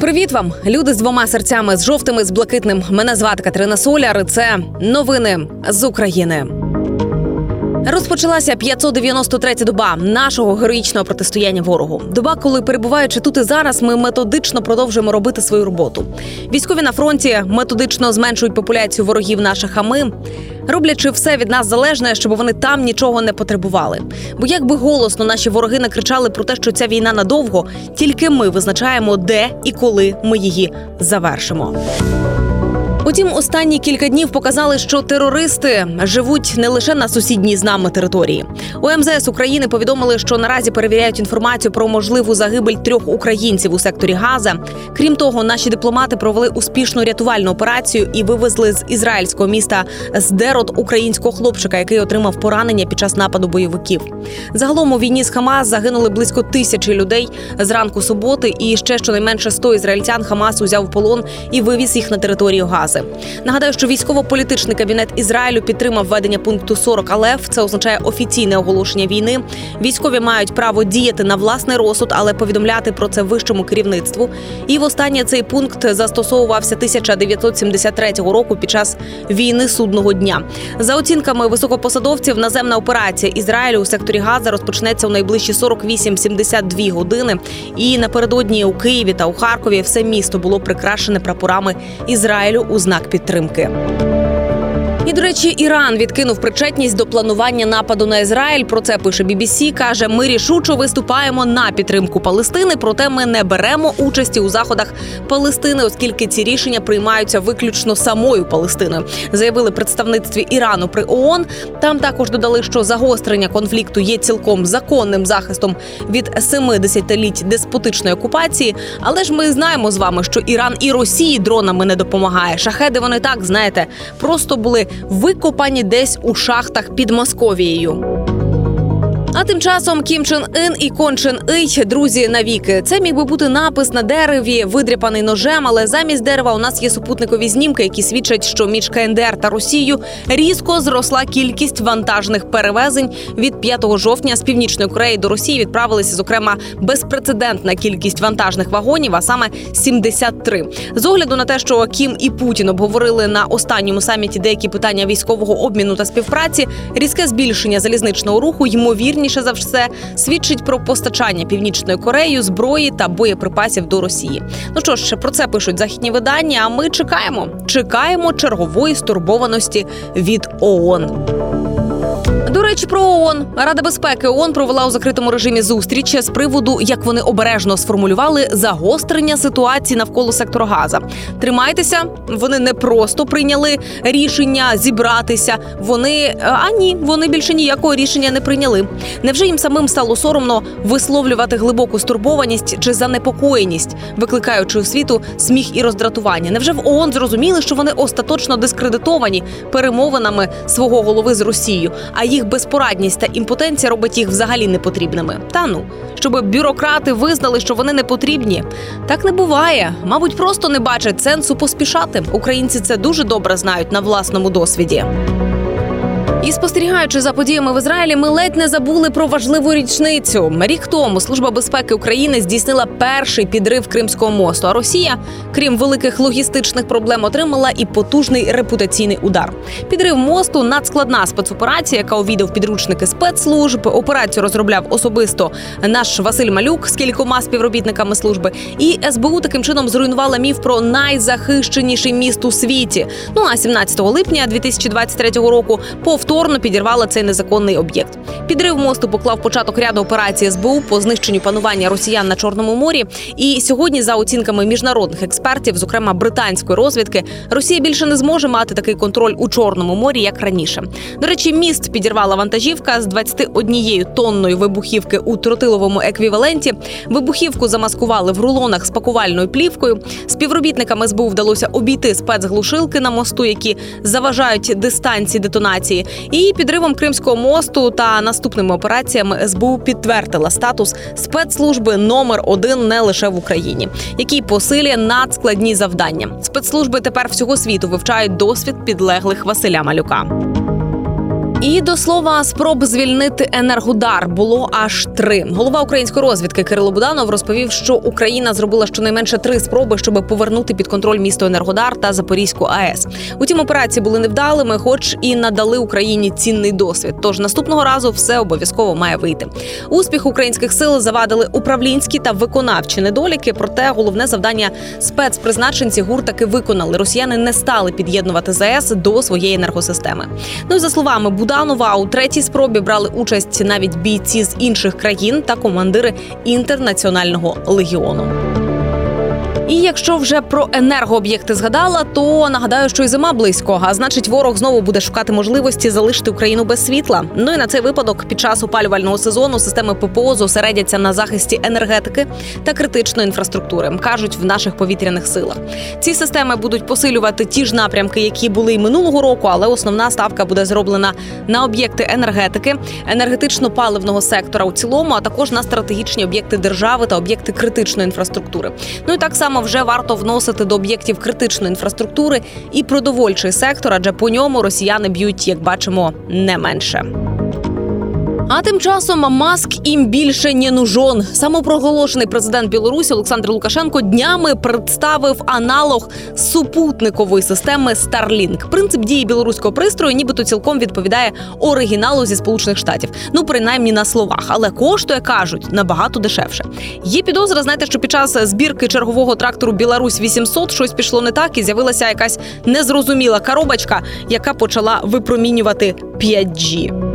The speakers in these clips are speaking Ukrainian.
Привіт вам, люди з двома серцями, з жовтими, з блакитним. Мене звати Катерина Соляр. і Це новини з України. Розпочалася 593-я доба нашого героїчного протистояння ворогу. Доба, коли перебуваючи тут і зараз, ми методично продовжуємо робити свою роботу. Військові на фронті методично зменшують популяцію ворогів наших. А ми роблячи все від нас залежне, щоб вони там нічого не потребували. Бо як би голосно наші вороги накричали про те, що ця війна надовго, тільки ми визначаємо, де і коли ми її завершимо. Утім, останні кілька днів показали, що терористи живуть не лише на сусідній з нами території. У МЗС України повідомили, що наразі перевіряють інформацію про можливу загибель трьох українців у секторі Газа. Крім того, наші дипломати провели успішну рятувальну операцію і вивезли з ізраїльського міста Сдерот українського хлопчика, який отримав поранення під час нападу бойовиків. Загалом у війні з Хамас загинули близько тисячі людей з ранку суботи, і ще щонайменше 100 ізраїльтян Хамас узяв в полон і вивіз їх на територію Гази. Гази. Нагадаю, що військово-політичний кабінет Ізраїлю підтримав введення пункту 40 Алеф. Це означає офіційне оголошення війни. Військові мають право діяти на власний розсуд, але повідомляти про це вищому керівництву. І востаннє цей пункт застосовувався 1973 року під час війни судного дня. За оцінками високопосадовців, наземна операція Ізраїлю у секторі Газа розпочнеться у найближчі 48-72 години. І напередодні у Києві та у Харкові все місто було прикрашене прапорами Ізраїлю у знак підтримки. І до речі, Іран відкинув причетність до планування нападу на Ізраїль. Про це пише BBC, Каже, ми рішучо виступаємо на підтримку Палестини, проте ми не беремо участі у заходах Палестини, оскільки ці рішення приймаються виключно самою Палестиною. Заявили представництві Ірану при ООН. Там також додали, що загострення конфлікту є цілком законним захистом від семи десятиліть деспотичної окупації. Але ж ми знаємо з вами, що Іран і Росії дронами не допомагає. Шахеди вони так знаєте, просто були викопані десь у шахтах під Московією. А тим часом Кім Чен Ін і Кон Чен Ий друзі навіки. Це міг би бути напис на дереві, видряпаний ножем, але замість дерева у нас є супутникові знімки, які свідчать, що між КНДР та Росією різко зросла кількість вантажних перевезень від 5 жовтня з північної Кореї до Росії. Відправилися зокрема безпрецедентна кількість вантажних вагонів, а саме 73. З огляду на те, що Кім і Путін обговорили на останньому саміті деякі питання військового обміну та співпраці, різке збільшення залізничного руху ймовірні ймовірніше за все свідчить про постачання північною Кореєю зброї та боєприпасів до Росії. Ну що ж, про це пишуть західні видання. А ми чекаємо, чекаємо чергової стурбованості від ООН. До речі, про ООН. Рада безпеки ООН провела у закритому режимі зустріч з приводу, як вони обережно сформулювали загострення ситуації навколо сектора Газа. Тримайтеся, вони не просто прийняли рішення зібратися. Вони а ні, вони більше ніякого рішення не прийняли. Невже їм самим стало соромно висловлювати глибоку стурбованість чи занепокоєність, викликаючи у світу сміх і роздратування? Невже в ООН зрозуміли, що вони остаточно дискредитовані перемовинами свого голови з Росією? А їх безпорадність та імпотенція робить їх взагалі непотрібними. Та ну, щоб бюрократи визнали, що вони не потрібні. Так не буває. Мабуть, просто не бачать сенсу поспішати. Українці це дуже добре знають на власному досвіді. І спостерігаючи за подіями в Ізраїлі, ми ледь не забули про важливу річницю. Рік тому служба безпеки України здійснила перший підрив Кримського мосту. А Росія, крім великих логістичних проблем, отримала і потужний репутаційний удар. Підрив мосту надскладна спецоперація, яка увідав підручники спецслужб. Операцію розробляв особисто наш Василь Малюк з кількома співробітниками служби. І СБУ таким чином зруйнувала міф про найзахищеніший міст у світі. Ну а 17 липня 2023 року повторно повторно підірвала цей незаконний об'єкт. Підрив мосту поклав початок ряду операцій СБУ по знищенню панування росіян на чорному морі. І сьогодні, за оцінками міжнародних експертів, зокрема британської розвідки, Росія більше не зможе мати такий контроль у чорному морі, як раніше. До речі, міст підірвала вантажівка з 21 тонною вибухівки у тротиловому еквіваленті. Вибухівку замаскували в рулонах з пакувальною плівкою. Співробітникам СБУ вдалося обійти спецглушилки на мосту, які заважають дистанції детонації. І підривом Кримського мосту та наступними операціями СБУ підтвердила статус спецслужби номер один не лише в Україні, який посилює надскладні завдання. Спецслужби тепер всього світу вивчають досвід підлеглих Василя Малюка. І до слова, спроб звільнити енергодар було аж три. Голова української розвідки Кирило Буданов розповів, що Україна зробила щонайменше три спроби, щоб повернути під контроль місто Енергодар та Запорізьку АЕС. Утім, операції були невдалими, хоч і надали Україні цінний досвід. Тож наступного разу все обов'язково має вийти. Успіх українських сил завадили управлінські та виконавчі недоліки. Проте головне завдання спецпризначенці ГУР таки виконали. Росіяни не стали під'єднувати ЗАЕС до своєї енергосистеми. Ну і за словами Буданова, у третій спробі брали участь навіть бійці з інших країн та командири інтернаціонального легіону. І якщо вже про енергооб'єкти згадала, то нагадаю, що і зима близько, а значить, ворог знову буде шукати можливості залишити Україну без світла. Ну і на цей випадок під час опалювального сезону системи ППО зосередяться на захисті енергетики та критичної інфраструктури, кажуть в наших повітряних силах. Ці системи будуть посилювати ті ж напрямки, які були й минулого року, але основна ставка буде зроблена на об'єкти енергетики, енергетично-паливного сектора у цілому, а також на стратегічні об'єкти держави та об'єкти критичної інфраструктури. Ну і так само вже варто вносити до об'єктів критичної інфраструктури і продовольчий сектор, адже по ньому росіяни б'ють, як бачимо, не менше. А тим часом маск їм більше не нужен. Самопроголошений президент Білорусі Олександр Лукашенко днями представив аналог супутникової системи Starlink. Принцип дії білоруського пристрою, нібито цілком відповідає оригіналу зі сполучених штатів. Ну принаймні на словах, але коштує кажуть набагато дешевше. Є підозра, знаєте, що під час збірки чергового трактору Білорусь 800 щось пішло не так, і з'явилася якась незрозуміла коробочка, яка почала випромінювати 5G.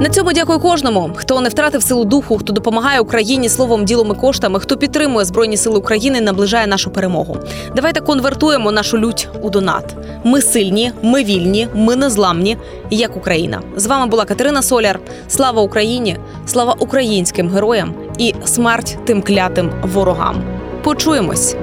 На цьому дякую кожному, хто не втратив силу духу, хто допомагає Україні словом, ділом і коштами, хто підтримує збройні сили України, наближає нашу перемогу. Давайте конвертуємо нашу лють у донат. Ми сильні, ми вільні, ми незламні, як Україна. З вами була Катерина Соляр. Слава Україні! Слава українським героям і смерть тим клятим ворогам. Почуємось.